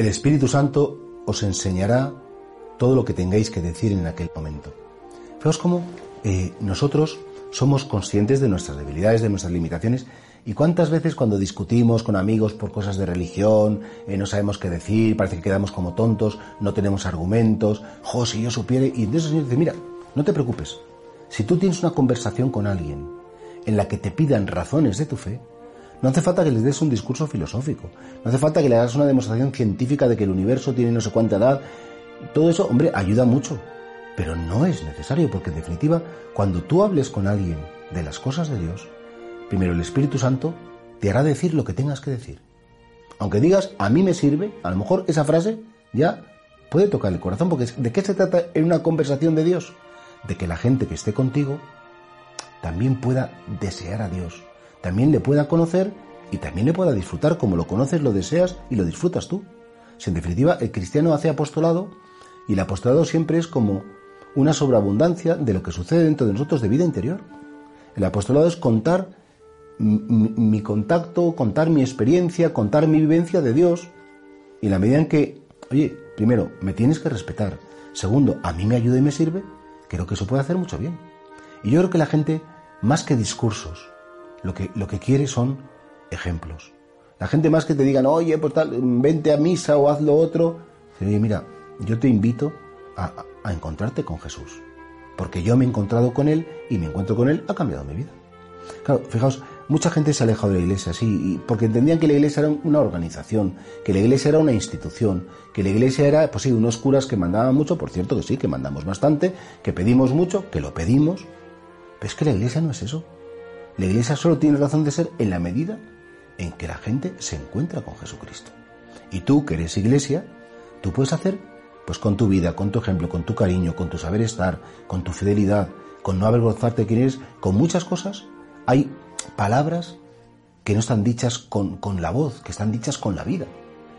El Espíritu Santo os enseñará todo lo que tengáis que decir en aquel momento. Fijaos cómo eh, nosotros somos conscientes de nuestras debilidades, de nuestras limitaciones, y cuántas veces cuando discutimos con amigos por cosas de religión, eh, no sabemos qué decir, parece que quedamos como tontos, no tenemos argumentos, jo, si yo supiera, y entonces el Señor dice, mira, no te preocupes, si tú tienes una conversación con alguien en la que te pidan razones de tu fe, no hace falta que les des un discurso filosófico, no hace falta que le hagas una demostración científica de que el universo tiene no sé cuánta edad. Todo eso, hombre, ayuda mucho, pero no es necesario, porque en definitiva, cuando tú hables con alguien de las cosas de Dios, primero el Espíritu Santo te hará decir lo que tengas que decir. Aunque digas, a mí me sirve, a lo mejor esa frase ya puede tocar el corazón, porque ¿de qué se trata en una conversación de Dios? De que la gente que esté contigo también pueda desear a Dios, también le pueda conocer y también le pueda disfrutar como lo conoces, lo deseas y lo disfrutas tú. Si en definitiva el cristiano hace apostolado y el apostolado siempre es como una sobreabundancia de lo que sucede dentro de nosotros de vida interior. El apostolado es contar mi, contacto, contar mi experiencia, contar mi vivencia de Dios y la medida en que, oye, primero, me tienes que respetar, segundo, a mí me ayuda y me sirve, creo que eso puede hacer mucho bien. Y yo creo que la gente, más que discursos, lo que, lo que quiere son ejemplos. La gente más que te digan, oye, pues tal, vente a misa o haz lo otro. Oye, mira, yo te invito a, a encontrarte con Jesús. Porque yo me he encontrado con Él y me encuentro con Él, ha cambiado mi vida. Claro, fijaos, mucha gente se ha alejado de la iglesia, sí, porque entendían que la iglesia era una organización, que la iglesia era una institución, que la iglesia era, pues sí, unos curas que mandaban mucho, por cierto que sí, que mandamos bastante, que pedimos mucho, que lo pedimos, pero es que la iglesia no es eso. La iglesia solo tiene razón de ser en la medida en que la gente se encuentra con Jesucristo. Y tú, que eres iglesia, tú puedes hacer, pues con tu vida, con tu ejemplo, con tu cariño, con tu saber estar, con tu fidelidad, con no avergonzarte de quién eres, con muchas cosas, hay palabras que no están dichas con, con la voz, que están dichas con la vida.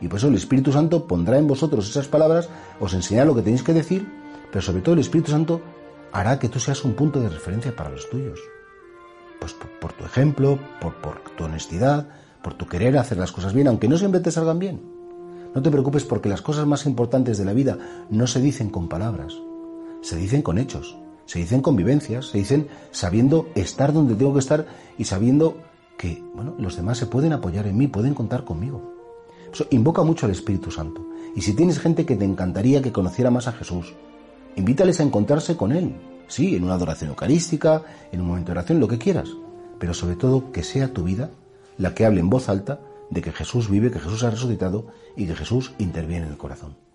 Y por eso el Espíritu Santo pondrá en vosotros esas palabras, os enseñará lo que tenéis que decir, pero sobre todo el Espíritu Santo hará que tú seas un punto de referencia para los tuyos pues por, tu ejemplo, por, tu honestidad, por tu querer hacer las cosas bien, aunque no siempre te salgan bien. No te preocupes porque las cosas más importantes de la vida no se dicen con palabras, se dicen con hechos, se dicen con vivencias, se dicen sabiendo estar donde tengo que estar y sabiendo que bueno, los demás se pueden apoyar en mí, pueden contar conmigo. Eso invoca mucho al Espíritu Santo. Y si tienes gente que te encantaría que conociera más a Jesús, invítales a encontrarse con Él, Sí, en una adoración eucarística, en un momento de oración, lo que quieras. Pero sobre todo que sea tu vida la que hable en voz alta de que Jesús vive, que Jesús ha resucitado y que Jesús interviene en el corazón.